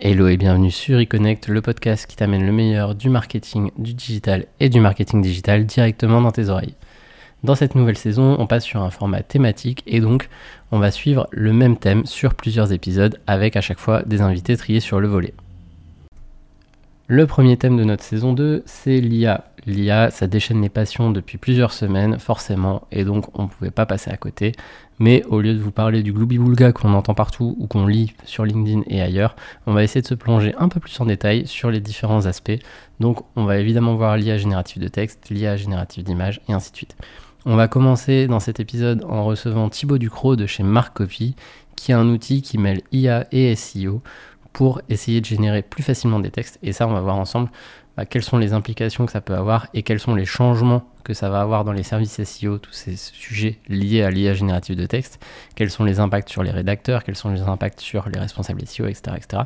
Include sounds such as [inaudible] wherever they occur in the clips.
Hello et bienvenue sur eConnect, le podcast qui t'amène le meilleur du marketing, du digital et du marketing digital directement dans tes oreilles. Dans cette nouvelle saison, on passe sur un format thématique et donc on va suivre le même thème sur plusieurs épisodes avec à chaque fois des invités triés sur le volet. Le premier thème de notre saison 2, c'est l'IA. L'IA, ça déchaîne les passions depuis plusieurs semaines, forcément, et donc on ne pouvait pas passer à côté. Mais au lieu de vous parler du gloubi-boulga qu'on entend partout ou qu'on lit sur LinkedIn et ailleurs, on va essayer de se plonger un peu plus en détail sur les différents aspects. Donc on va évidemment voir l'IA générative de texte, l'IA générative d'image et ainsi de suite. On va commencer dans cet épisode en recevant Thibaut Ducrot de chez Marc Copy, qui est un outil qui mêle IA et SEO pour essayer de générer plus facilement des textes. Et ça, on va voir ensemble bah, quelles sont les implications que ça peut avoir et quels sont les changements que ça va avoir dans les services SEO, tous ces sujets liés à l'IA générative de texte, quels sont les impacts sur les rédacteurs, quels sont les impacts sur les responsables SEO, etc. etc.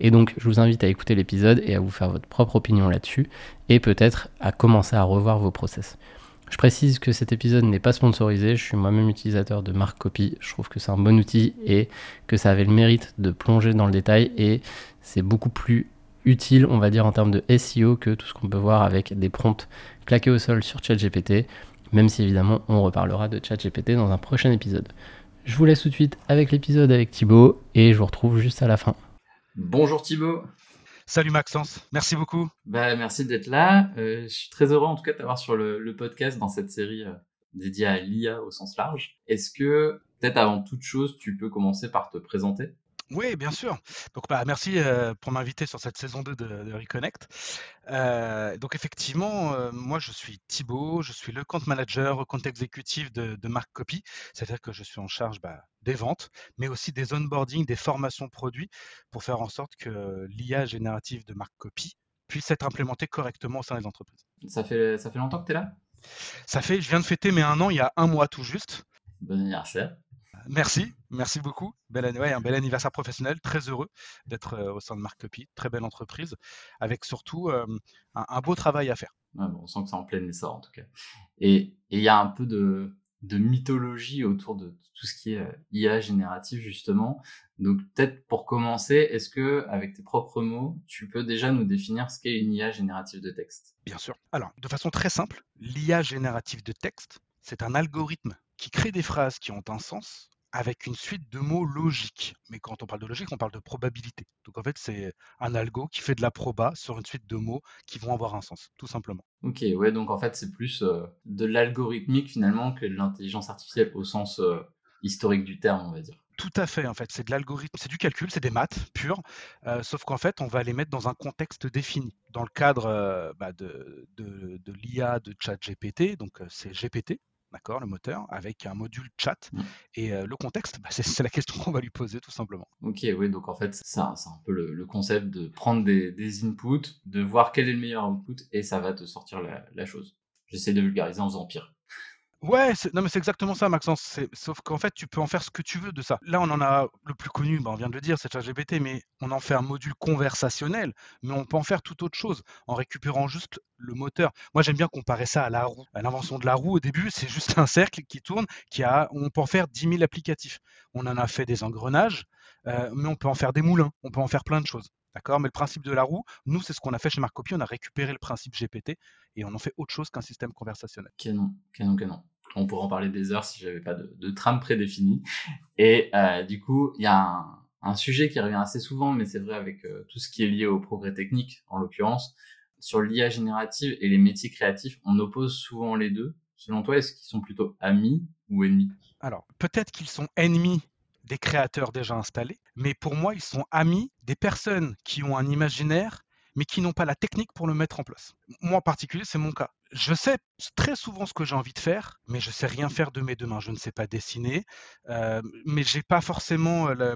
Et donc, je vous invite à écouter l'épisode et à vous faire votre propre opinion là-dessus et peut-être à commencer à revoir vos process. Je précise que cet épisode n'est pas sponsorisé, je suis moi-même utilisateur de Marc Copy, je trouve que c'est un bon outil et que ça avait le mérite de plonger dans le détail et c'est beaucoup plus utile, on va dire, en termes de SEO que tout ce qu'on peut voir avec des prompts claqués au sol sur ChatGPT, même si évidemment on reparlera de ChatGPT dans un prochain épisode. Je vous laisse tout de suite avec l'épisode avec Thibaut et je vous retrouve juste à la fin. Bonjour Thibaut. Salut Maxence, merci beaucoup. Bah, merci d'être là. Euh, je suis très heureux en tout cas de t'avoir sur le, podcast dans cette série euh, dédiée à l'IA au sens large. Est-ce que peut-être avant toute chose, tu peux commencer par te présenter? Oui, bien sûr. Donc, bah, merci euh, pour m'inviter sur cette saison 2 de, de Reconnect. Euh, donc, effectivement, euh, moi, je suis Thibaut, je suis le compte manager, compte exécutif de, de Marc Copy. C'est-à-dire que je suis en charge bah, des ventes, mais aussi des onboarding, des formations produits pour faire en sorte que l'IA générative de Marc Copy puisse être implémentée correctement au sein des entreprises. Ça fait, ça fait longtemps que tu es là? Ça fait, je viens de fêter mes un an il y a un mois tout juste. Bon anniversaire. Merci, merci beaucoup. Bel, un bel anniversaire professionnel, très heureux d'être euh, au sein de Marc Copy, très belle entreprise, avec surtout euh, un, beau travail à faire. on sent que c'est en plein essor en tout cas. Et il y a un peu de, mythologie autour de tout ce qui est euh, IA génératif justement. Donc peut-être pour commencer, est-ce que avec tes propres mots, tu peux déjà nous définir ce qu'est une IA générative de texte? Bien sûr. Alors, de façon très simple, l'IA générative de texte, c'est un algorithme qui crée des phrases qui ont un sens avec une suite de mots logiques. Mais quand on parle de logique, on parle de probabilité. Donc en fait, c'est un algo qui fait de la proba sur une suite de mots qui vont avoir un sens, tout simplement. Ok, ouais, donc en fait, c'est plus euh, de l'algorithmique finalement que de l'intelligence artificielle au sens euh, historique du terme, on va dire. Tout à fait, en fait, c'est de l'algorithme, c'est du calcul, c'est des maths pures, euh, sauf qu'en fait, on va les mettre dans un contexte défini. Dans le cadre bah, de, de, de l'IA de ChatGPT, donc c'est GPT, d'accord, le moteur, avec un module chat. Mmh. Et le contexte, bah, c'est la question qu'on va lui poser tout simplement. Ok, oui, donc en fait, c'est un, peu le, concept de prendre des, inputs, de voir quel est le meilleur output, et ça va te sortir la, la chose. J'essaie de vulgariser en faisant pire. Ouais, non mais c'est exactement ça, Maxence. Sauf qu'en fait, tu peux en faire ce que tu veux de ça. Là, on en a le plus connu, bah, on vient de le dire, c'est ChatGPT, mais on en fait un module conversationnel, mais on peut en faire tout autre chose en récupérant juste le moteur. Moi, j'aime bien comparer ça à la roue. L'invention de la roue, au début, c'est juste un cercle qui tourne, qui a, on peut en faire 10 000 applicatifs. On en a fait des engrenages, euh, mais on peut en faire des moulins, on peut en faire plein de choses. D'accord? Mais le principe de la roue, nous, c'est ce qu'on a fait chez Marcopy. On a récupéré le principe GPT et on en fait autre chose qu'un système conversationnel. Canon, canon, canon on pourrait en parler des heures si j'avais pas de, trame prédéfinie. Et euh, du coup, il y a un, sujet qui revient assez souvent, mais c'est vrai avec euh, tout ce qui est lié au progrès technique, en l'occurrence, sur l'IA générative et les métiers créatifs, on oppose souvent les deux. Selon toi, est-ce qu'ils sont plutôt amis ou ennemis? Alors, peut-être qu'ils sont ennemis des créateurs déjà installés, mais pour moi, ils sont amis des personnes qui ont un imaginaire mais qui n'ont pas la technique pour le mettre en place. Moi en particulier, c'est mon cas. Je sais très souvent ce que j'ai envie de faire, mais je sais rien faire de mes deux mains. Je ne sais pas dessiner, euh, mais j'ai pas forcément euh,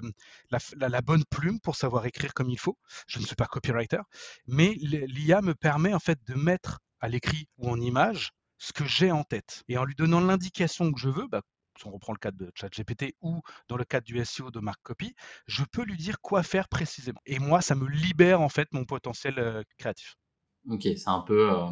la, bonne plume pour savoir écrire comme il faut. Je ne suis pas copywriter, mais l'IA me permet en fait de mettre à l'écrit ou en image ce que j'ai en tête. Et en lui donnant l'indication que je veux, bah, si on reprend le cadre de ChatGPT ou dans le cadre du SEO de Mark Copy, je peux lui dire quoi faire précisément. Et moi, ça me libère en fait mon potentiel euh, créatif. Ok, c'est un peu euh,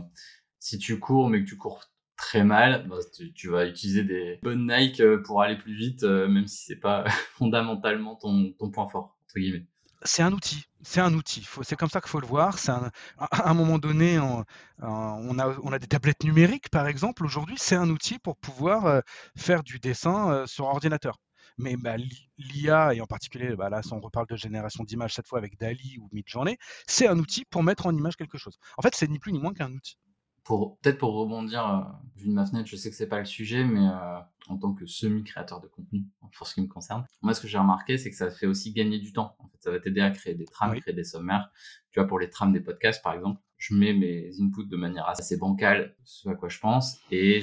si tu cours mais que tu cours très mal, bah, tu, vas utiliser des bonnes Nike euh, pour aller plus vite, même si c'est pas [laughs] fondamentalement ton, ton point fort entre guillemets. C'est un outil. C'est un outil. C'est comme ça qu'il faut le voir. Un, à un moment donné, on, a, on, a, des tablettes numériques, par exemple. Aujourd'hui, c'est un outil pour pouvoir euh, faire du dessin euh, sur ordinateur. Mais bah, l'IA, et en particulier, bah, là, si on reparle de génération d'images cette fois avec DALI ou Midjourney, c'est un outil pour mettre en image quelque chose. En fait, c'est ni plus ni moins qu'un outil pour peut-être pour rebondir, euh, vu de ma fenêtre, je sais que c'est pas le sujet, mais euh, en tant que semi-créateur de contenu, pour ce qui me concerne, moi ce que j'ai remarqué, c'est que ça fait aussi gagner du temps. En fait, ça va t'aider à créer des trames, créer des sommaires. Tu vois, pour les trames des podcasts, par exemple, je mets mes inputs de manière assez bancale, ce à quoi je pense, et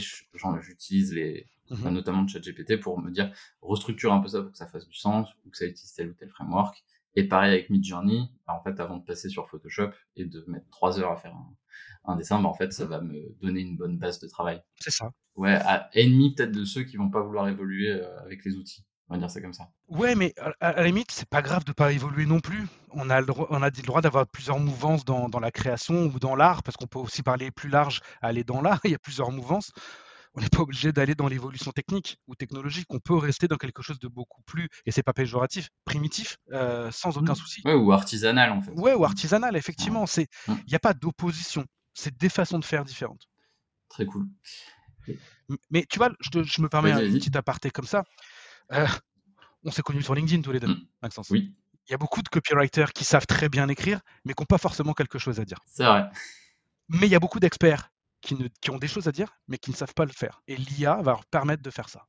j'utilise les mmh notamment ChatGPT pour me dire restructure un peu ça pour que ça fasse du sens ou que ça utilise tel ou tel framework. Et pareil avec Midjourney, bah, en fait, avant de passer sur Photoshop et de mettre trois heures à faire un, un dessin, bah, en fait, ça va me donner une bonne base de travail. C'est ça. Ouais, à ennemi peut-être de ceux qui vont pas vouloir évoluer euh, avec les outils. On va dire ça comme ça. Ouais, mais à, la limite, c'est pas grave de pas évoluer non plus. On a le droit, on a le droit d'avoir plusieurs mouvances dans, dans, la création ou dans l'art, parce qu'on peut aussi parler plus large, aller dans l'art. [laughs] Il y a plusieurs mouvances on n'est pas obligé d'aller dans l'évolution technique ou technologique. On peut rester dans quelque chose de beaucoup plus, et c'est pas péjoratif, primitif, euh, sans aucun mmh. souci. Ouais, ou artisanal en fait. Ouais, ou artisanal, effectivement. C'est, mmh. il n'y a pas d'opposition c'est des façons de faire différentes. Très cool. Mais tu vois, je, me permets un petit aparté comme ça. Euh, on s'est connus sur LinkedIn tous les deux, mmh. Maxence. Oui. Il y a beaucoup de copywriters qui savent très bien écrire, mais qui n'ont pas forcément quelque chose à dire. C'est vrai. Mais il y a beaucoup d'experts qui, ont des choses à dire, mais qui ne savent pas le faire. Et l'IA va leur permettre de faire ça.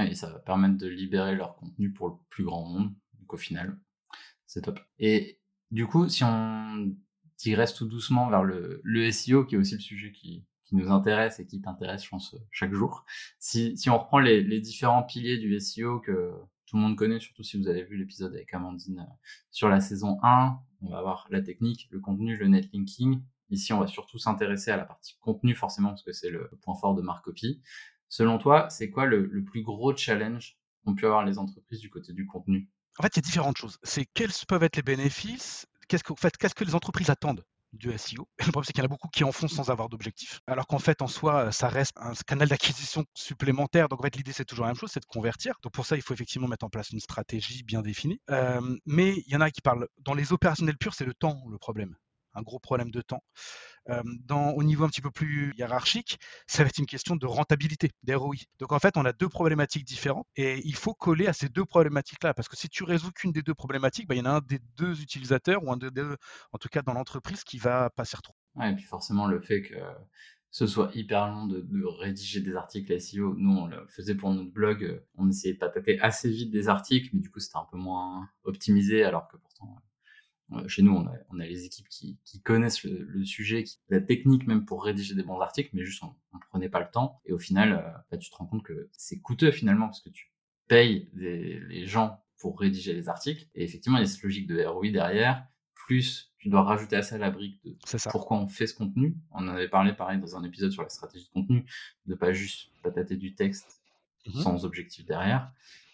Et ça va permettre de libérer leur contenu pour le plus grand monde. Donc au final, c'est top. Et du coup, si on qui reste tout doucement vers le, SEO, qui est aussi le sujet qui, nous intéresse et qui t'intéresse, je pense, chaque jour. Si, si on reprend les, les, différents piliers du SEO que tout le monde connaît, surtout si vous avez vu l'épisode avec Amandine euh, sur la saison 1, on va avoir la technique, le contenu, le netlinking. Ici, on va surtout s'intéresser à la partie contenu, forcément, parce que c'est le point fort de Marcopy. Selon toi, c'est quoi le, plus gros challenge qu'ont pu avoir les entreprises du côté du contenu? En fait, il y a différentes choses. C'est quels peuvent être les bénéfices? Qu'est-ce que, fait, qu'est-ce que les entreprises attendent du SEO. [laughs] Le problème, c'est qu'il y en a beaucoup qui en font sans avoir d'objectif. Alors qu'en fait, en soi, ça reste un canal d'acquisition supplémentaire. Donc, en fait, l'idée, c'est toujours la même chose, c'est de convertir. Donc, pour ça, il faut effectivement mettre en place une stratégie bien définie. Euh, mais il y en a qui parlent, dans les opérationnels purs, c'est le temps le problème un gros problème de temps. au niveau un petit peu plus hiérarchique, ça va être une question de rentabilité, d'ROI. Donc en fait, on a deux problématiques différentes et il faut coller à ces deux problématiques-là parce que si tu résous qu'une des deux problématiques, bah, il y en a un des deux utilisateurs ou un des deux, en tout cas dans l'entreprise, qui va passer trop. Ouais, et puis forcément le fait que ce soit hyper long de, rédiger des articles SEO. Nous, on le faisait pour notre blog, on essayait de taper assez vite des articles, mais du coup, c'était un peu moins optimisé, alors que chez nous, on a, on a les équipes qui, qui connaissent le, sujet, qui, la technique même pour rédiger des bons articles, mais juste on, ne prenait pas le temps. Et au final, euh, bah, tu te rends compte que c'est coûteux finalement parce que tu payes les gens pour rédiger les articles. Et effectivement, il y a cette logique de ROI derrière. Plus, tu dois rajouter à ça la brique de pourquoi on fait ce contenu. On en avait parlé pareil dans un épisode sur la stratégie de contenu, de pas juste patater du texte mmh sans objectif derrière.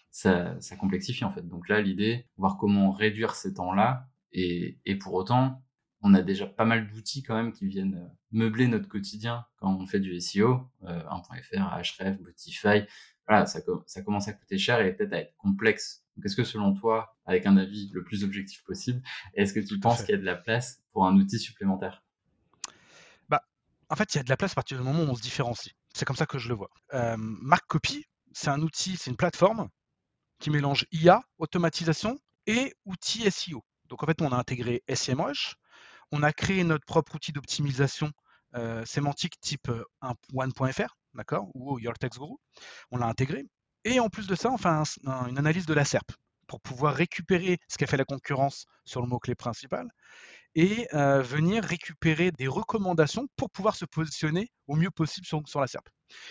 Ça, ça complexifie en fait. Donc là, l'idée, voir comment réduire ces temps-là et, et, pour autant, on a déjà pas mal d'outils quand même qui viennent euh, meubler notre quotidien quand on fait du SEO, euh, 1.fr, Ahref, Botify. Voilà, ça, ça commence à coûter cher et peut-être à être complexe. Donc, est-ce que selon toi, avec un avis le plus objectif possible, est-ce que tu penses qu'il y a de la place pour un outil supplémentaire? Bah, En fait, il y a de la place à partir du moment où on se différencie. C'est comme ça que je le vois. Euh, Mark Copy, c'est un outil, c'est une plateforme qui mélange IA, automatisation et outils SEO. Donc en fait, on a intégré SEMrush, on a créé notre propre outil d'optimisation euh, sémantique type euh, one.fr, d'accord, ou Your Text Guru. On l'a intégré. Et en plus de ça, on fait une analyse de la SERP pour pouvoir récupérer ce qu'a fait la concurrence sur le mot-clé principal et euh, venir récupérer des recommandations pour pouvoir se positionner au mieux possible sur, sur la SERP.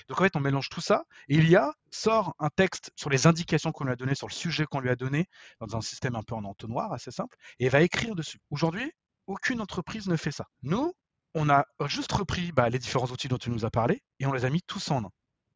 Donc en fait, on mélange tout ça et il y a sort un texte sur les indications qu'on lui a données, sur le sujet qu'on lui a donné, dans un système un peu en entonnoir, assez simple, et va écrire dessus. Aujourd'hui, aucune entreprise ne fait ça. Nous, on a juste repris bah, les différents outils dont tu nous as parlé et on les a mis tous en un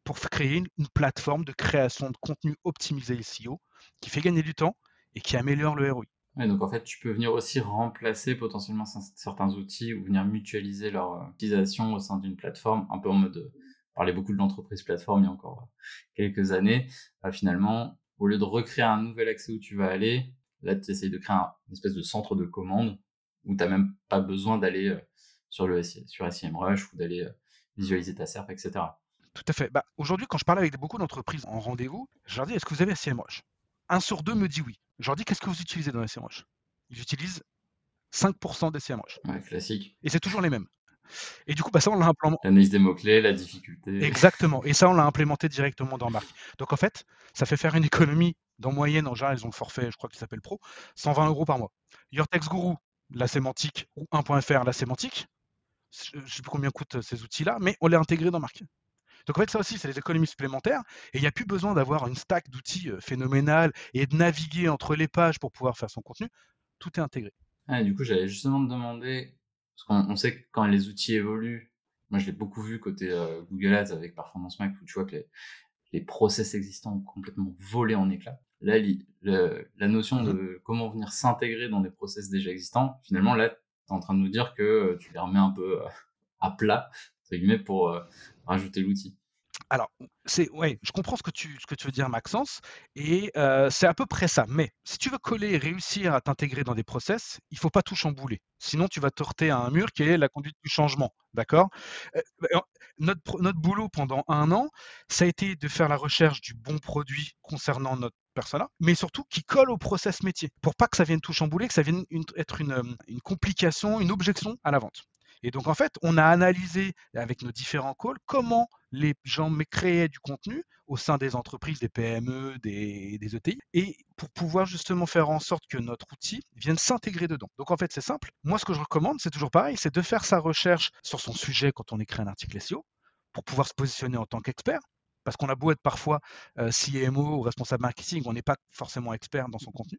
pour créer une, plateforme de création de contenu optimisé SEO qui fait gagner du temps et qui améliore le ROI donc en fait, tu peux venir aussi remplacer potentiellement certains outils ou venir mutualiser leur euh, utilisation au sein d'une plateforme, un peu en mode, euh, parler beaucoup de l'entreprise plateforme il y a encore euh, quelques années. Bah, finalement, au lieu de recréer un nouvel accès où tu vas aller, Là, tu essayes de créer un, une espèce de centre de commande où tu n'as même pas besoin d'aller euh, sur le sur SEMrush ou d'aller euh, visualiser ta SERP, etc. Tout à fait. Bah, Aujourd'hui, quand je parle avec beaucoup d'entreprises en rendez-vous, je leur dis est-ce que vous avez SEMrush Un sur deux me dit oui. Je leur dis qu'est-ce que vous utilisez dans SEMrush Ils utilisent 5% des SEMrush. Ouais, classique. Et c'est toujours les mêmes. Et du coup, bah, ça, on l'a implémenté. L'analyse des mots-clés, la difficulté. Exactement. Et ça, on l'a [laughs] implémenté directement dans Marc. Donc, en fait, ça fait faire une économie. Dans moyenne, en général, ils ont le forfait, je crois qu'il s'appelle Pro, 120 euros par mois. Your Text Guru, la sémantique, ou 1.fr, la sémantique. Je ne sais plus combien coûtent ces outils-là, mais on l'a intégré dans Marc. Donc en fait, ça aussi, c'est des économies supplémentaires. Et il n'y a plus besoin d'avoir une stack d'outils phénoménale et de naviguer entre les pages pour pouvoir faire son contenu. Tout est intégré. Ah, du coup, j'allais justement te demander, parce qu'on on sait que quand les outils évoluent, moi je l'ai beaucoup vu côté euh, Google Ads avec Performance Max, où tu vois que les, process existants ont complètement volé en éclats. Là, la notion de comment venir s'intégrer dans des process déjà existants, finalement, là, tu es en train de nous dire que euh, tu les remets un peu euh, à plat, entre guillemets, pour rajouter l'outil. Alors, c'est ouais, je comprends ce que tu, veux dire, Maxence, et euh, c'est à peu près ça. Mais si tu veux coller et réussir à t'intégrer dans des process, il faut pas tout chambouler. Sinon, tu vas te heurter à un mur qui est la conduite du changement. D'accord? Euh, notre, boulot pendant un an, ça a été de faire la recherche du bon produit concernant notre persona, mais surtout qui colle au process métier, pour pas que ça vienne tout chambouler, que ça vienne être une, euh, une complication, une objection à la vente. Et donc, en fait, on a analysé avec nos différents calls comment les gens créaient du contenu au sein des entreprises, des PME, des, ETI, et pour pouvoir justement faire en sorte que notre outil vienne s'intégrer dedans. Donc en fait, c'est simple. Moi, ce que je recommande, c'est toujours pareil, c'est de faire sa recherche sur son sujet quand on écrit un article SEO, pour pouvoir se positionner en tant qu'expert. Parce qu'on a beau être parfois euh, CMO ou responsable marketing, on n'est pas forcément expert dans son contenu.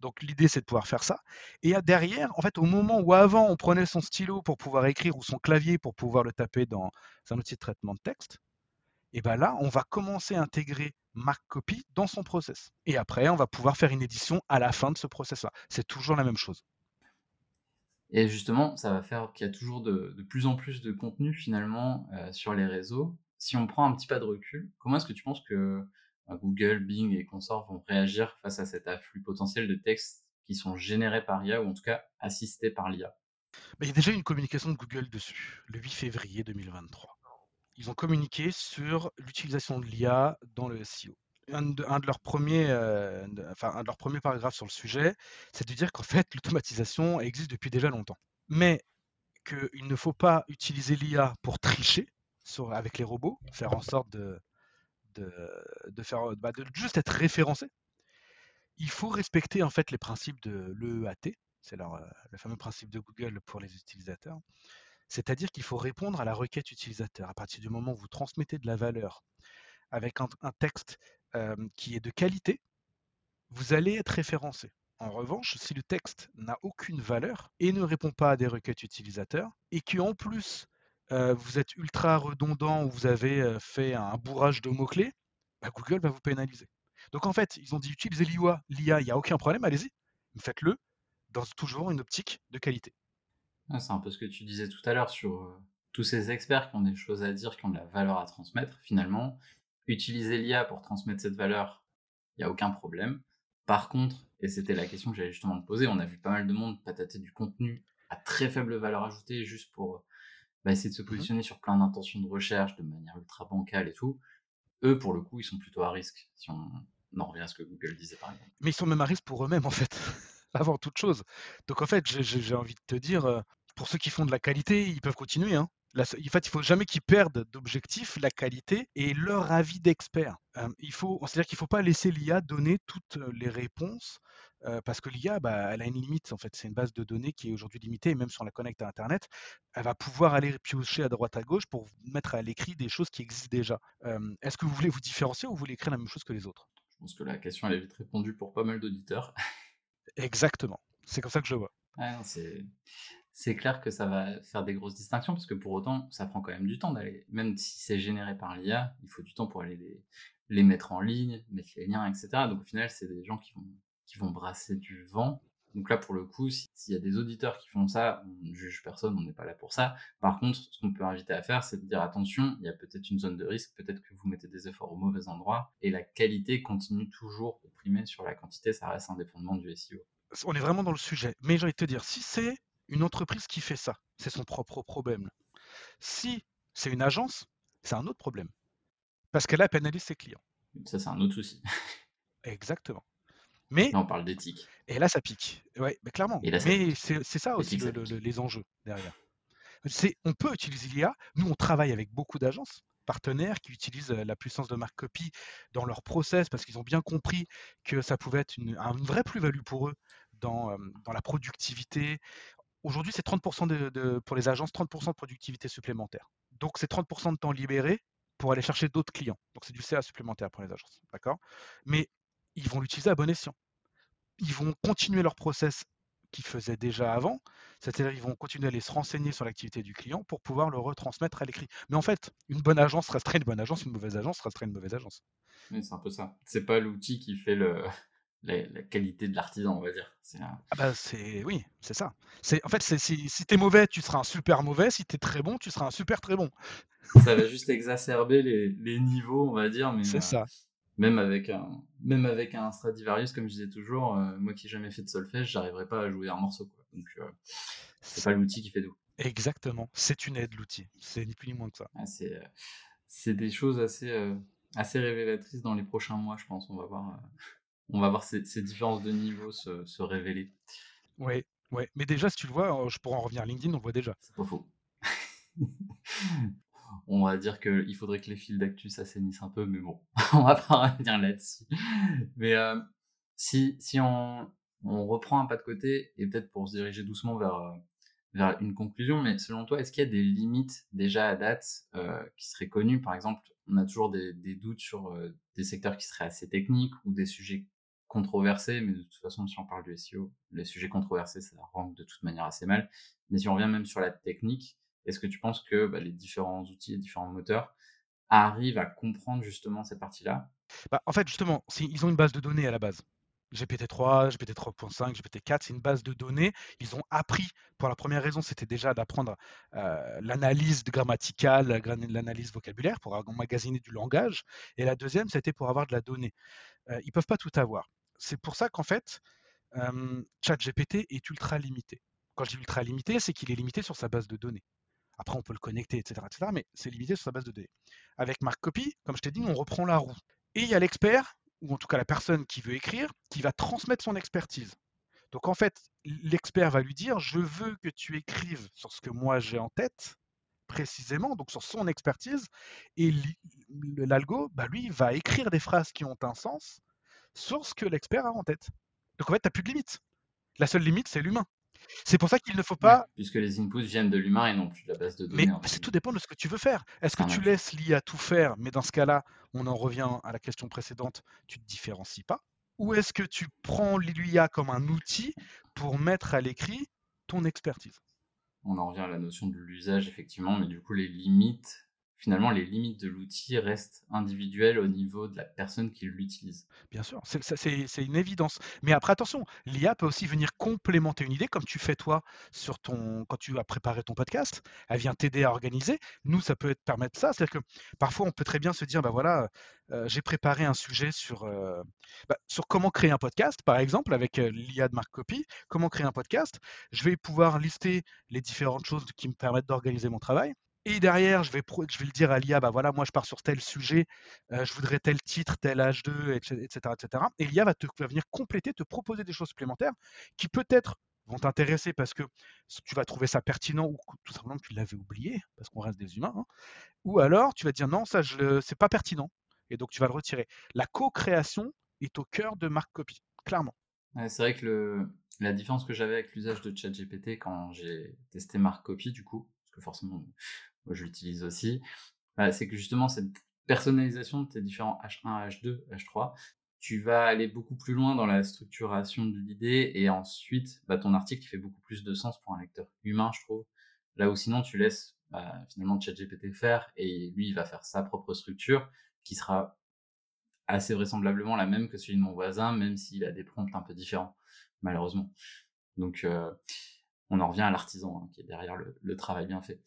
Donc l'idée, c'est de pouvoir faire ça. Et derrière, en fait, au moment où avant, on prenait son stylo pour pouvoir écrire ou son clavier pour pouvoir le taper dans un outil de traitement de texte, et bien là, on va commencer à intégrer Copy dans son process. Et après, on va pouvoir faire une édition à la fin de ce process-là. C'est toujours la même chose. Et justement, ça va faire qu'il y a toujours de, plus en plus de contenu finalement euh, sur les réseaux. Si on prend un petit pas de recul, comment est-ce que tu penses que Google, Bing et consorts vont réagir face à cet afflux potentiel de textes qui sont générés par l'IA ou en tout cas assistés par l'IA il y a déjà une communication de Google dessus, le 8 février 2023. Ils ont communiqué sur l'utilisation de l'IA dans le SEO. Un de, un de leurs premiers, euh, un de leurs premiers paragraphes sur le sujet, c'est de dire qu'en fait, l'automatisation existe depuis déjà longtemps. Mais qu'il ne faut pas utiliser l'IA pour tricher avec les robots, faire en sorte de, de, faire, bah, de juste être référencé. Il faut respecter en fait les principes de l'EEAT, c'est euh, le fameux principe de Google pour les utilisateurs. C'est-à-dire qu'il faut répondre à la requête utilisateur. À partir du moment où vous transmettez de la valeur avec un, texte euh, qui est de qualité, vous allez être référencé. En revanche, si le texte n'a aucune valeur et ne répond pas à des requêtes utilisateurs, et qu'en plus vous êtes ultra redondant ou vous avez fait un bourrage de mots-clés, bah, Google va vous pénaliser. Donc en fait, ils ont dit utilisez l'IA, l'IA, il n'y a aucun problème, allez-y, faites-le dans toujours une optique de qualité. Ouais, C'est un peu ce que tu disais tout à l'heure sur tous ces experts qui ont des choses à dire, qui ont de la valeur à transmettre. Finalement, utiliser l'IA pour transmettre cette valeur, il n'y a aucun problème. Par contre, et c'était la question que j'allais justement te poser, on a vu pas mal de monde patater du contenu à très faible valeur ajoutée juste pour bah, essayer de se positionner sur plein d'intentions de recherche de manière ultra bancale et tout. Eux, pour le coup, ils sont plutôt à risque, si on en revient à ce que Google disait par exemple. Mais ils sont même à risque pour eux-mêmes, en fait, [laughs] avant toute chose. Donc, en fait, j'ai- envie de te dire, euh, pour ceux qui font de la qualité, ils peuvent continuer. Hein. La en fait, il faut jamais qu'ils perdent d'objectif la qualité et leur avis d'expert. Euh, il faut, c'est-à-dire qu'il ne faut pas laisser l'IA donner toutes euh, les réponses euh, parce que l'IA, bah, elle a une limite. En fait, c'est une base de données qui est aujourd'hui limitée. Et même si on la connecte à Internet, elle va pouvoir aller piocher à droite à gauche pour mettre à l'écrit des choses qui existent déjà. Euh, Est-ce que vous voulez vous différencier ou vous voulez écrire la même chose que les autres? Je pense que la question elle est vite répondue pour pas mal d'auditeurs. Exactement. C'est comme ça que je le vois. C'est c'est clair que ça va faire des grosses distinctions parce que pour autant, ça prend quand même du temps d'aller, même si c'est généré par l'IA, il faut du temps pour aller les, les mettre en ligne, mettre les liens, etc. Donc au final, c'est des gens qui vont, qui vont brasser du vent Donc là, pour le coup, s'il y a des auditeurs qui font ça, on ne juge personne, on n'est pas là pour ça. Par contre, ce qu'on peut inviter à faire, c'est de dire attention, il y a peut-être une zone de risque, peut-être que vous mettez des efforts au mauvais endroit, et la qualité continue toujours de primer sur la quantité, ça reste fondements du SEO. On est vraiment dans le sujet. Mais j'ai envie de te dire, si c'est une entreprise qui fait ça, c'est son propre problème. Si c'est une agence, c'est un autre problème. Parce qu'elle a pénalise ses clients. Ça, c'est un autre souci. Exactement. Mais Là, on parle d'éthique. et là, ça pique. Ouais, mais clairement. Là, Mais c'est ça aussi le- le- les enjeux derrière. C'est, on peut utiliser l'IA. Nous, on travaille avec beaucoup d'agences partenaires qui utilisent euh, la puissance de marque copy dans leur process parce qu'ils ont bien compris que ça pouvait être une, un- une vraie plus-value pour eux dans, euh, dans la productivité. Aujourd'hui, c'est 30% de, de- pour les agences, 30% de productivité supplémentaire. Donc, c'est 30% de temps libéré pour aller chercher d'autres clients. Donc, c'est du CA supplémentaire pour les agences. D'accord? Mais ils vont l'utiliser à bon escient. Ils vont continuer leur process qu'ils faisaient déjà avant, c'est-à-dire ils vont continuer à aller se renseigner sur l'activité du client pour pouvoir le retransmettre à l'écrit. Mais en fait, une bonne agence resterait une bonne agence, une mauvaise agence resterait une mauvaise agence. Oui, c'est un peu ça. C'est pas l'outil qui fait le, la, la qualité de l'artisan, on va dire. C'est un- Ah bah c'est oui, c'est ça. C'est en fait c'est si, si t'es mauvais, tu seras un super mauvais. Si t'es très bon, tu seras un super très bon. Ça va juste exacerber les, les niveaux, on va dire, mais C'est euh, ça. Même avec un même avec un Stradivarius, comme je disais toujours, euh, moi qui n'ai jamais fait de solfège, j'arriverai pas à jouer un morceau. Quoi. Donc euh, c'est pas l'outil qui fait tout. Exactement. C'est une aide l'outil. C'est ni plus ni moins que ça. Ah, c'est euh, c'est des choses assez euh, assez révélatrices dans les prochains mois, je pense. On va voir on va voir ces, ces différences de niveau se, se révéler. Ouais, ouais. Mais déjà si tu le vois, je pourrais en revenir à LinkedIn, on le voit déjà. C'est pas faux. [laughs] on va dire qu'il faudrait que les fils d'actu s'assainissent un peu, mais bon, [laughs] on va pas revenir là-dessus. Mais euh, si, si on, on reprend un pas de côté, et peut-être pour se diriger doucement vers, euh, vers une conclusion, mais selon toi, est-ce qu'il y a des limites déjà à date euh, qui seraient connues? Par exemple, on a toujours des, des doutes sur euh, des secteurs qui seraient assez techniques ou des sujets controversés, mais de toute façon, si on parle du SEO, les sujets controversés, ça rank de toute manière assez mal. Mais si on revient même sur la technique, est-ce que tu penses que bah, les différents outils, les différents moteurs arrivent à comprendre justement ces parties-là Bah, en fait, justement, ils ont une base de données à la base. GPT-3, GPT-3.5, GPT-4, c'est une base de données. Ils ont appris, pour la première raison, c'était déjà d'apprendre euh, l'analyse grammaticale, la gra- l'analyse vocabulaire, pour emmagasiner du langage. Et la deuxième, c'était pour avoir de la donnée. Euh, ils peuvent pas tout avoir. C'est pour ça qu'en fait, ChatGPT est ultra limité. Quand je dis ultra limité, c'est qu'il est limité sur sa base de données. Après, on peut le connecter, etc., etc., mais c'est limité sur sa base de données. Avec Mark Copy, comme je t'ai dit, on reprend la roue. Et il y a l'expert, ou en tout cas la personne qui veut écrire, qui va transmettre son expertise. Donc en fait, l'expert va lui dire, je veux que tu écrives sur ce que moi j'ai en tête, précisément, donc sur son expertise, et l'algo, bah, lui, va écrire des phrases qui ont un sens sur ce que l'expert a en tête. Donc en fait, tu n'as plus de limite. La seule limite, c'est l'humain. C'est pour ça qu'il ne faut pas Ouais, Puisque les inputs viennent de l'humain et non plus de la base de mais données. c'est fait. tout dépend de ce que tu veux faire. Est-ce que Ah, tu ouais. laisses l'IA tout faire, mais dans ce cas-là, on en revient à la question précédente, tu te différencies pas? Ou est-ce que tu prends l'IA comme un outil pour mettre à l'écrit ton expertise? On en revient à la notion de l'usage, effectivement, mais du coup, les limites, finalement, les limites de l'outil restent individuelles au niveau de la personne qui l'utilise. Bien sûr, c'est une évidence. Mais après, attention, l'IA peut aussi venir complémenter une idée, comme tu fais toi sur ton, quand tu as préparé ton podcast. Elle vient t'aider à organiser. Nous, ça peut être, permettre ça. C'est-à-dire que parfois, on peut très bien se dire, bah voilà, euh, j'ai préparé un sujet sur, euh, bah, sur comment créer un podcast, par exemple, avec euh, l'IA de Marc Copy. Comment créer un podcast? Je vais pouvoir lister les différentes choses qui me permettent d'organiser mon travail. Et derrière, je vais, le dire à l'IA, bah voilà, moi je pars sur tel sujet, euh, je voudrais tel titre, tel H2, etc. etc. Et l'IA va, te, venir compléter, te proposer des choses supplémentaires qui peut-être vont t'intéresser parce que tu vas trouver ça pertinent ou tout simplement tu l'avais oublié parce qu'on reste des humains. hein. Ou alors tu vas dire non, ça c'est pas pertinent et donc tu vas le retirer. La co-création est au cœur de Marc Copy, clairement. C'est vrai que la différence que j'avais avec l'usage de ChatGPT quand j'ai testé Mark Copy, du coup, parce que forcément, moi, je l'utilise aussi, c'est que justement, cette personnalisation de tes différents H1, H2, H3, tu vas aller beaucoup plus loin dans la structuration de l'idée et ensuite, bah, ton article fait beaucoup plus de sens pour un lecteur humain, je trouve. Là où sinon, tu laisses bah, finalement ChatGPT faire et lui, il va faire sa propre structure qui sera assez vraisemblablement la même que celui de mon voisin, même s'il a des prompts un peu différents, malheureusement. Donc, euh, on en revient à l'artisan hein, qui est derrière le, travail bien fait.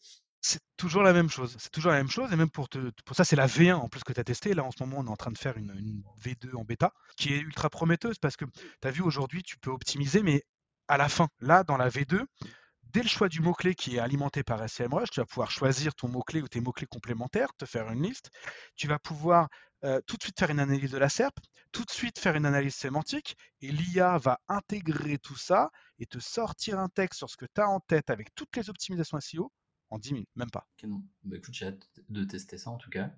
Toujours la même chose. C'est toujours la même chose. Et même pour, ça, c'est la V1 en plus que tu as testé. Là, en ce moment, on est en train de faire une, une V2 en bêta qui est ultra prometteuse parce que tu as vu aujourd'hui, tu peux optimiser, mais à la fin, là, dans la V2, dès le choix du mot-clé qui est alimenté par SEMrush, tu vas pouvoir choisir ton mot-clé ou tes mots-clés complémentaires, te faire une liste. Tu vas pouvoir euh, tout de suite faire une analyse de la SERP, tout de suite faire une analyse sémantique, et l'IA va intégrer tout ça et te sortir un texte sur ce que tu as en tête avec toutes les optimisations SEO en 10 minutes, même pas. Non. Bah, écoute, j'ai hâte de tester ça en tout cas.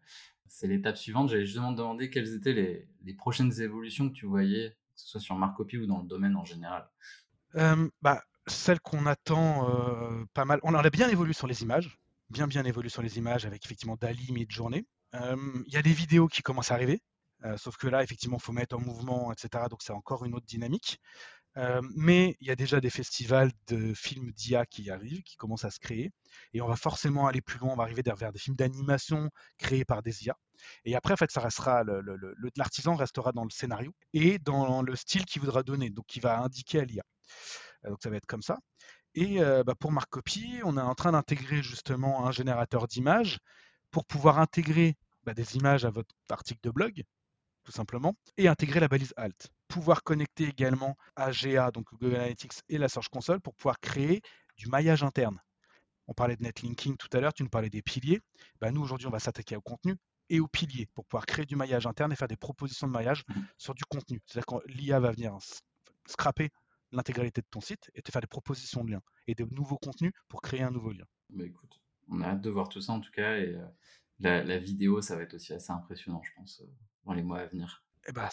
C'est l'étape suivante. J'allais justement demander quelles étaient les, les, prochaines évolutions que tu voyais, que ce soit sur Marcopy ou dans le domaine en général. Euh, bah, celle qu'on attend euh, pas mal. On en a bien évolué sur les images, bien bien évolué sur les images avec effectivement Dali mid-journée. Il y a des vidéos qui commencent à arriver, sauf que là, effectivement, il faut mettre en mouvement, etc. Donc c'est encore une autre dynamique. Mais il y a déjà des festivals de films d'IA qui arrivent, qui commencent à se créer. Et on va forcément aller plus loin, on va arriver vers des films d'animation créés par des IA. Et après, en fait, ça restera l'artisan restera dans le scénario et dans le style qu'il voudra donner, donc qui va indiquer à l'IA. Donc ça va être comme ça. Et bah, pour Marcopy, on est en train d'intégrer justement un générateur d'images pour pouvoir intégrer bah, des images à votre article de blog, tout simplement, et intégrer la balise Alt. Pouvoir connecter également AGA, donc Google Analytics et la Search Console pour pouvoir créer du maillage interne. On parlait de netlinking tout à l'heure, tu nous parlais des piliers. Bah, nous, aujourd'hui, on va s'attaquer au contenu et aux piliers pour pouvoir créer du maillage interne et faire des propositions de maillage sur du contenu. C'est-à-dire que l'IA va venir scraper l'intégralité de ton site et te faire des propositions de liens et de nouveaux contenus pour créer un nouveau lien. Bah écoute, on a hâte de voir tout ça en tout cas et euh, la, vidéo, ça va être aussi assez impressionnant, je pense, euh, dans les mois à venir. Eh bah,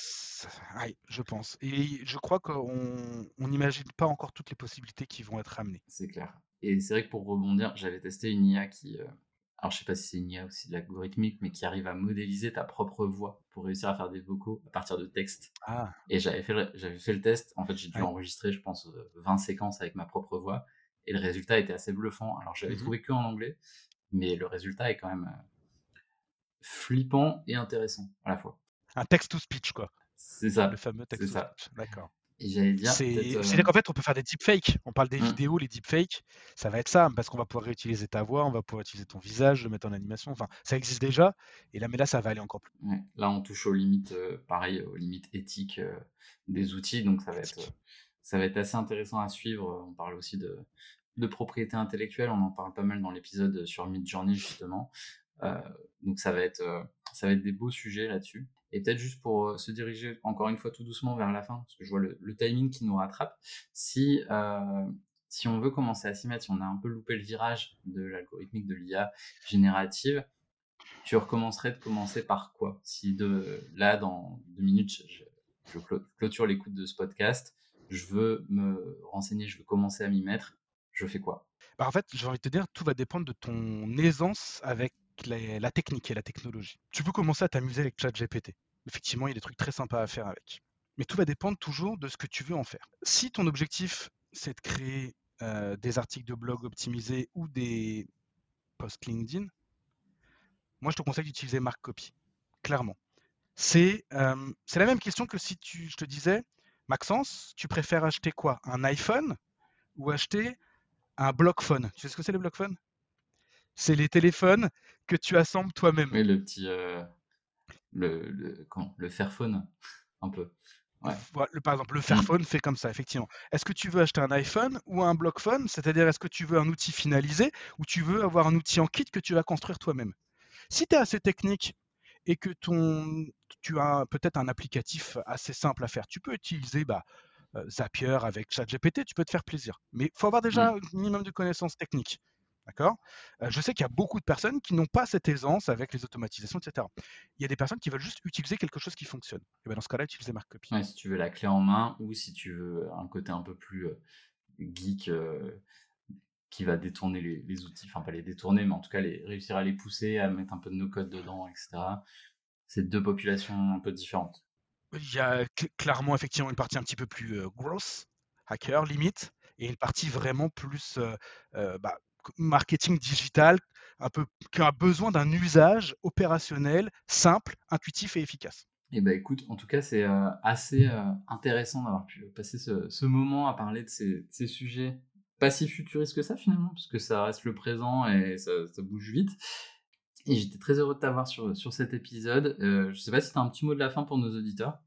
je pense. Et je crois qu'on n'imagine pas encore toutes les possibilités qui vont être amenées. C'est clair. Et c'est vrai que pour rebondir, j'avais testé une IA qui, euh, alors je sais pas si c'est une IA aussi de l'algorithmique, mais qui arrive à modéliser ta propre voix pour réussir à faire des vocaux à partir de texte. Ah. Et j'avais fait, le, j'avais fait le test. En fait, j'ai dû enregistrer, je pense, 20 séquences avec ma propre voix. Et le résultat était assez bluffant. Alors, j'avais mmh trouvé que en anglais, mais le résultat est quand même euh, flippant et intéressant à la fois. Un text-to-speech, quoi. C'est ça. Le fameux text-to-speech. D'accord. Et j'allais dire. C'est euh, qu'en fait, on peut faire des deepfakes. On parle des mmh. vidéos, les deepfakes. Ça va être ça, parce qu'on va pouvoir réutiliser ta voix, on va pouvoir utiliser ton visage, le mettre en animation. Enfin, ça existe déjà. Et là, mais là, ça va aller encore plus. Là, on touche aux limites, euh, pareil, aux limites éthiques euh, des outils. Donc, ça va, être, ça va être assez intéressant à suivre. On parle aussi de, de propriété intellectuelle. On en parle pas mal dans l'épisode sur Midjourney, justement. Donc, ça va, être, ça va être des beaux sujets là-dessus. Et peut-être juste pour euh, se diriger encore une fois tout doucement vers la fin, parce que je vois le, timing qui nous rattrape. Si, euh, si on veut commencer à s'y mettre, si on a un peu loupé le virage de l'algorithmique de l'IA générative, tu recommencerais de commencer par quoi? Si de là, dans deux minutes, je, je clôture l'écoute de ce podcast, je veux me renseigner, je veux commencer à m'y mettre, je fais quoi? Bah En fait, j'ai envie de te dire, tout va dépendre de ton aisance avec la technique et la technologie. Tu peux commencer à t'amuser avec ChatGPT. Effectivement, il y a des trucs très sympas à faire avec. Mais tout va dépendre toujours de ce que tu veux en faire. Si ton objectif, c'est de créer euh, des articles de blog optimisés ou des posts LinkedIn, moi, je te conseille d'utiliser Mark Copy, clairement. C'est euh, la même question que si je te disais, Maxence, tu préfères acheter quoi? Un iPhone ou acheter un blockphone Tu sais ce que c'est les blockphones c'est les téléphones que tu assembles toi-même. Oui, le petit. Euh, le, le, le Fairphone, un peu. par exemple, le Fairphone fait comme ça, effectivement. Est-ce que tu veux acheter un iPhone ou un Blockphone C'est-à-dire, est-ce que tu veux un outil finalisé ou tu veux avoir un outil en kit que tu vas construire toi-même? Si tu es assez technique et que ton, tu as peut-être un applicatif assez simple à faire, tu peux utiliser bah, euh, Zapier avec ChatGPT, tu peux te faire plaisir. Mais il faut avoir déjà un minimum de connaissances techniques. D'accord? Je sais qu'il y a beaucoup de personnes qui n'ont pas cette aisance avec les automatisations, etc. Il y a des personnes qui veulent juste utiliser quelque chose qui fonctionne. Et bien dans ce cas-là, utiliser Markcopy. si tu veux la clé en main ou si tu veux un côté un peu plus geek qui va détourner les, outils, enfin pas les détourner, mais en tout cas les, réussir à les pousser, à mettre un peu de nos codes dedans, etc. C'est deux populations un peu différentes. Il y a clairement effectivement une partie un petit peu plus gross, hacker limite, et une partie vraiment plus bah, marketing digital un peu, qui a besoin d'un usage opérationnel simple, intuitif et efficace. Et bah écoute, en tout cas, c'est euh, assez euh, intéressant d'avoir pu passer ce, ce, moment à parler de ces, ces, sujets pas si futuristes que ça finalement, parce que ça reste le présent et ça, ça bouge vite. Et j'étais très heureux de t'avoir sur, sur cet épisode. Euh, je sais pas si tu as un petit mot de la fin pour nos auditeurs.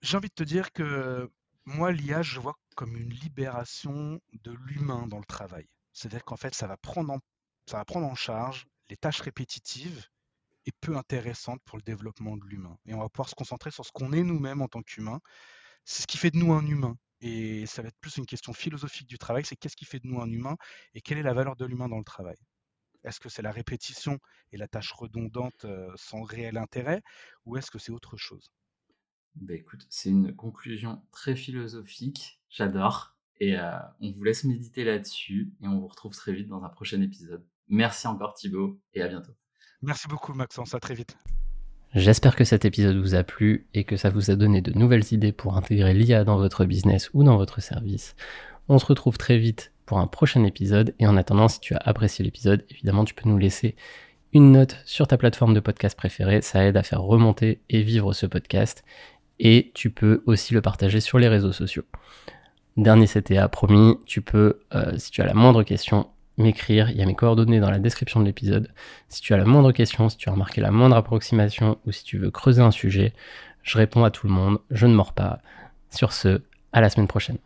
J'ai envie de te dire que moi, l'IA, je vois comme une libération de l'humain dans le travail. C'est-à-dire qu'en fait, ça va, prendre en, ça va prendre en charge les tâches répétitives et peu intéressantes pour le développement de l'humain. Et on va pouvoir se concentrer sur ce qu'on est nous-mêmes en tant qu'humain. C'est ce qui fait de nous un humain. Et ça va être plus une question philosophique du travail, c'est qu'est-ce qui fait de nous un humain et quelle est la valeur de l'humain dans le travail? Est-ce que c'est la répétition et la tâche redondante euh, sans réel intérêt ou est-ce que c'est autre chose? Bah écoute, c'est une conclusion très philosophique, j'adore. Et euh, on vous laisse méditer là-dessus et on vous retrouve très vite dans un prochain épisode. Merci encore Thibaut et à bientôt. Merci beaucoup Maxence, à très vite. J'espère que cet épisode vous a plu et que ça vous a donné de nouvelles idées pour intégrer l'IA dans votre business ou dans votre service. On se retrouve très vite pour un prochain épisode et en attendant, si tu as apprécié l'épisode, évidemment, tu peux nous laisser une note sur ta plateforme de podcast préférée. Ça aide à faire remonter et vivre ce podcast et tu peux aussi le partager sur les réseaux sociaux. Dernier CTA promis, tu peux, euh, si tu as la moindre question, m'écrire. Il y a mes coordonnées dans la description de l'épisode. Si tu as la moindre question, si tu as remarqué la moindre approximation ou si tu veux creuser un sujet, je réponds à tout le monde. Je ne mords pas. Sur ce, à la semaine prochaine.